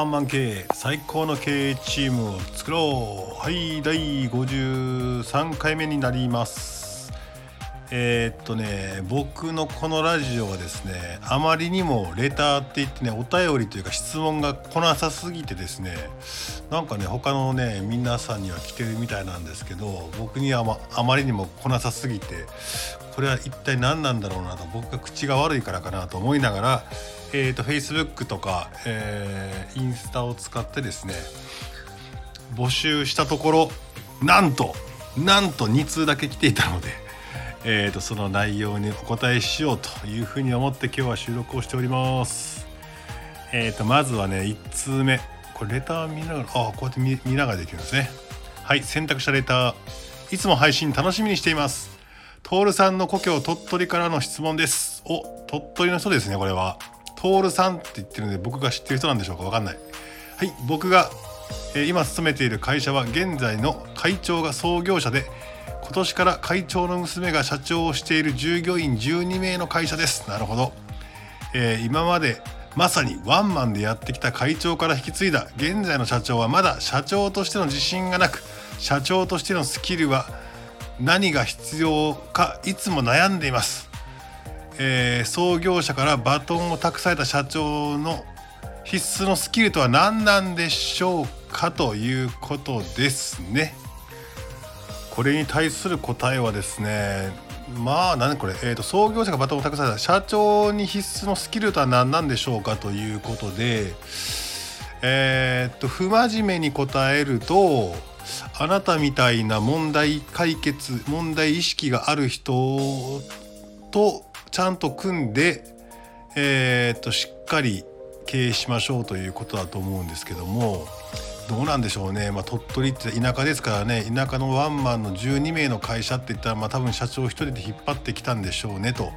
ワンマン経営最高の経営チームを作ろう。はい第53回目になります。えー、っとね僕のこのラジオはですねあまりにもレターって言ってねお便りというか質問が来なさすぎてですねなんかね他のね皆さんには来てるみたいなんですけど僕にはまあまりにも来なさすぎてこれは一体何なんだろうなと僕が口が悪いからかなと思いながらえーと、Facebook とか、えー、インスタを使ってですね募集したところなんとなんと2通だけ来ていたので、えーと、その内容にお答えしようというふうに思って今日は収録をしております。えーと、まずはね1通目これレター見ながらあこうやって見見ながらできるんですね。はい選択したレターいつも配信楽しみにしています。トールさんの故郷鳥取からの質問です。お鳥取の人ですねこれは。徹さんって言ってるので僕が知ってる人なんでしょうか分かんない。はい僕が、えー、今勤めている会社は現在の会長が創業者で今年から会長の娘が社長をしている従業員12名の会社です。なるほど、えー、今までまさにワンマンでやってきた会長から引き継いだ現在の社長はまだ社長としての自信がなく社長としてのスキルは何が必要かいつも悩んでいます。えー、創業者からバトンを託された社長の必須のスキルとは何なんでしょうかということですね。これに対する答えはですねまあ何これ、えーと、創業者がバトンを託された社長に必須のスキルとは何なんでしょうかということでえっ、と不真面目に答えるとあなたみたいな問題解決問題意識がある人とちゃんと組んで、えー、っとしっかり経営しましょうということだと思うんですけどもどうなんでしょうね、まあ、鳥取って田舎ですからね田舎のワンマンの12名の会社って言ったら、まあ、多分社長1人で引っ張ってきたんでしょうねと。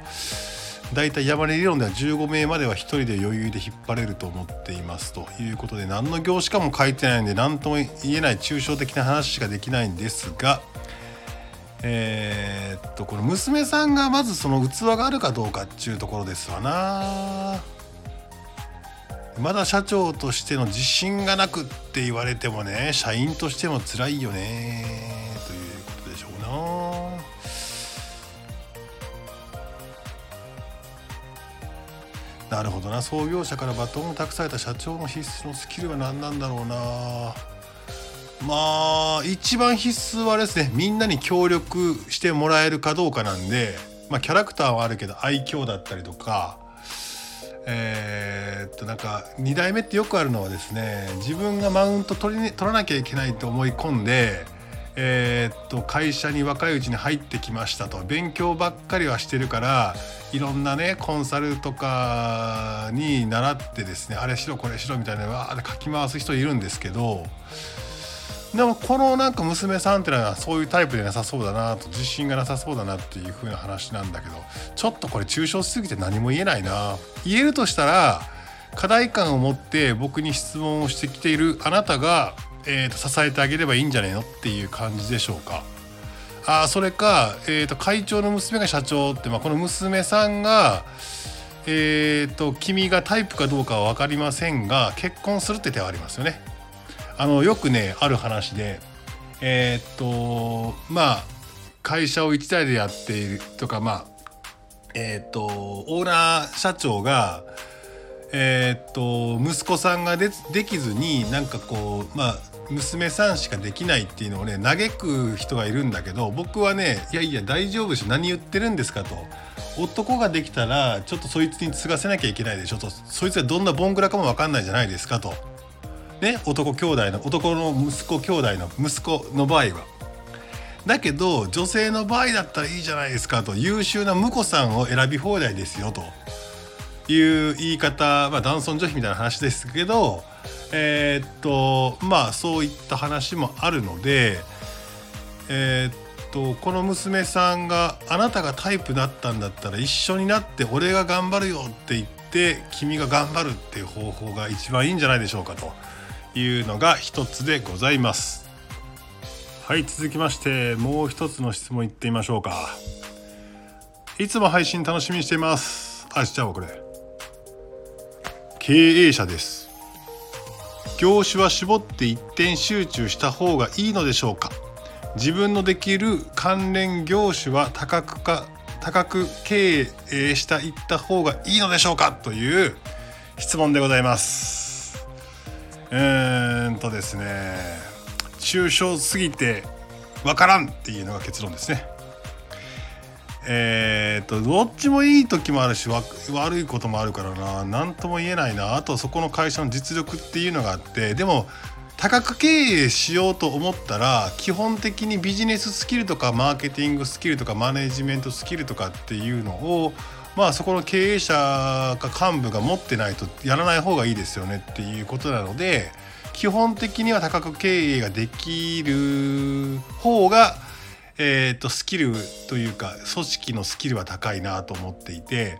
大体山根理論では15名までは1人で余裕で引っ張れると思っていますということで何の業種かも書いてないんで何とも言えない抽象的な話しかできないんですがえー、っとこの娘さんがまずその器があるかどうかっていうところですわな。まだ社長としての自信がなくって言われてもね社員としても辛いよねということでしょうな。なるほどな。創業者からバトンを託された社長の必須のスキルは何なんだろうな。まあ一番必須はですねみんなに協力してもらえるかどうかなんで、まあ、キャラクターはあるけど愛嬌だったりとかえー、っとなんか2代目ってよくあるのはですね自分がマウント取り、取らなきゃいけないと思い込んで、えー、っと会社に若いうちに入ってきましたと。勉強ばっかりはしてるからいろんなねコンサルとかに習ってですねあれしろこれしろみたいなわーって書き回す人いるんですけどでもこのなんか娘さんっていうのはそういうタイプでなさそうだなと自信がなさそうだなっていう風な話なんだけどちょっとこれ抽象しすぎて何も言えないな言えるとしたら課題感を持って僕に質問をしてきているあなたが、えー、と支えてあげればいいんじゃないのっていう感じでしょうか。あそれか、えー、と会長の娘が社長って、まあ、この娘さんがえーと君がタイプかどうかは分かりませんが結婚するって手はありますよね。あのよくねある話でえー、っとまあ会社を一台でやっているとかまあえー、っとオーナー社長がえー、っと息子さんがでできずになんかこうまあ娘さんしかできないっていうのをね嘆く人がいるんだけど僕はねいやいや大丈夫でしょ何言ってるんですかと。男ができたらちょっとそいつに継がせなきゃいけないでしょと。そいつがどんなボンクラかも分かんないじゃないですかと。ね男兄弟の男の息子兄弟の息子の場合は。だけど女性の場合だったらいいじゃないですかと優秀な婿さんを選び放題ですよという言い方、まあ、男尊女卑みたいな話ですけどえー、っとまあそういった話もあるのでえー、っとこの娘さんがあなたがタイプだったんだったら一緒になって俺が頑張るよって言って君が頑張るっていう方法が一番いいんじゃないでしょうかと。いうのが一つでございます。はい続きましてもう一つの質問いってみましょうか。いつも配信楽しみにしています。あしちゃおうこれ。経営者です。業種は絞って一点集中した方がいいのでしょうか。自分のできる関連業種は多角化多角経営したいった方がいいのでしょうかという質問でございます。うーんとですね抽象すぎてわからんっていうのが結論ですね。えー、っとどっちもいい時もあるし悪いこともあるからな。何とも言えないな。あとそこの会社の実力っていうのがあってでも多角経営しようと思ったら基本的にビジネススキルとかマーケティングスキルとかマネジメントスキルとかっていうのをまあそこの経営者か幹部が持ってないとやらない方がいいですよねっていうことなので基本的には多角経営ができる方がえーと、スキルというか組織のスキルは高いなと思っていて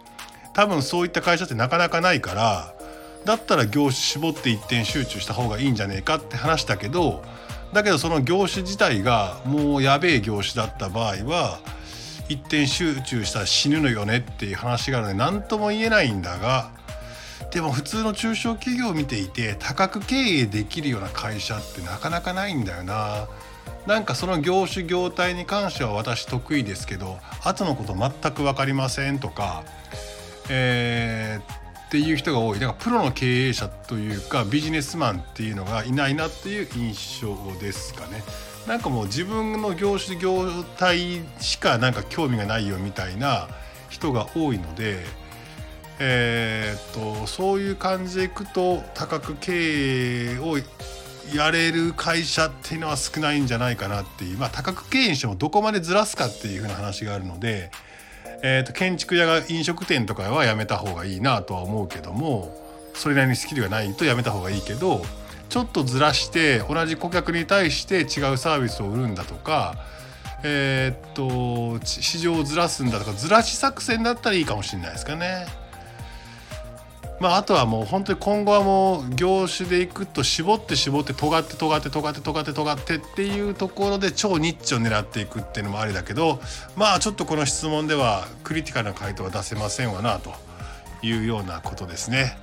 多分そういった会社ってなかなかないからだったら業種絞って一点集中した方がいいんじゃねえかって話だけどだけどその業種自体がもうやべえ業種だった場合は一点集中したら死ぬのよねっていう話があるので何とも言えないんだがでも普通の中小企業を見ていて多角経営できるような会社ってなかなかないんだよな。なんかその業種業態に関しては私得意ですけど後のこと全く分かりませんとか、えー、っっていう人が多いだからプロの経営者というかビジネスマンっていうのがいないなっていう印象ですかね。なんかもう自分の業種業態しかなんか興味がないよみたいな人が多いので、えー、っとそういう感じでいくと多角経営をやれる会社っていうのは少ないんじゃないかなっていうまあ多角経営にしてもどこまでずらすかっていうふうな話があるので、えー、と建築屋が飲食店とかはやめた方がいいなとは思うけどもそれなりにスキルがないとやめた方がいいけどちょっとずらして同じ顧客に対して違うサービスを売るんだとかえー、っと市場をずらすんだとかずらし作戦だったらいいかもしれないですかね。まあ、あとはもう本当に今後はもう業種でいくと絞って絞って尖って尖って尖って尖って尖ってっていうところで超ニッチを狙っていくっていうのもありだけどまあちょっとこの質問ではクリティカルな回答は出せませんわなというようなことですね。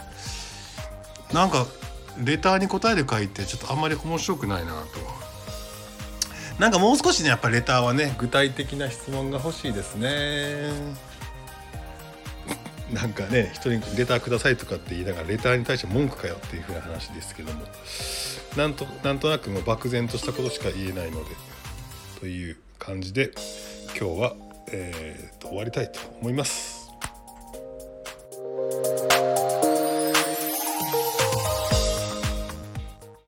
なんかレターに答えで書いてちょっとあんまり面白くないなと。なんかもう少しねやっぱレターはね具体的な質問が欲しいですね。なんかね人にレターくださいとかって言いながらレターに対して文句かよっていうふうな話ですけどもなんとなんとなくもう漠然としたことしか言えないのでという感じで今日は、えー、と終わりたいと思います。